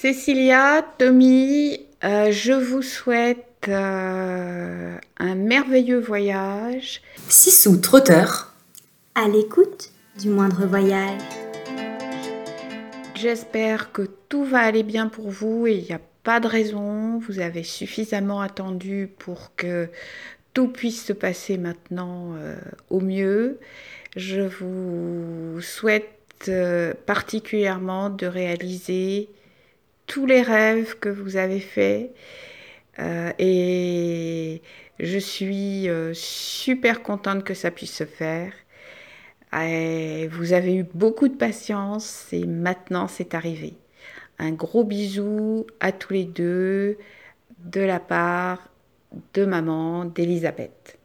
Cécilia, Tommy, euh, je vous souhaite euh, un merveilleux voyage. Sissou Trotteur. À l'écoute du moindre voyage. J'espère que tout va aller bien pour vous et il n'y a pas de raison. Vous avez suffisamment attendu pour que tout puisse se passer maintenant euh, au mieux. Je vous souhaite particulièrement de réaliser tous les rêves que vous avez faits. Euh, et je suis euh, super contente que ça puisse se faire. vous avez eu beaucoup de patience et maintenant c'est arrivé. Un gros bisou à tous les deux de la part de maman d'Elisabeth.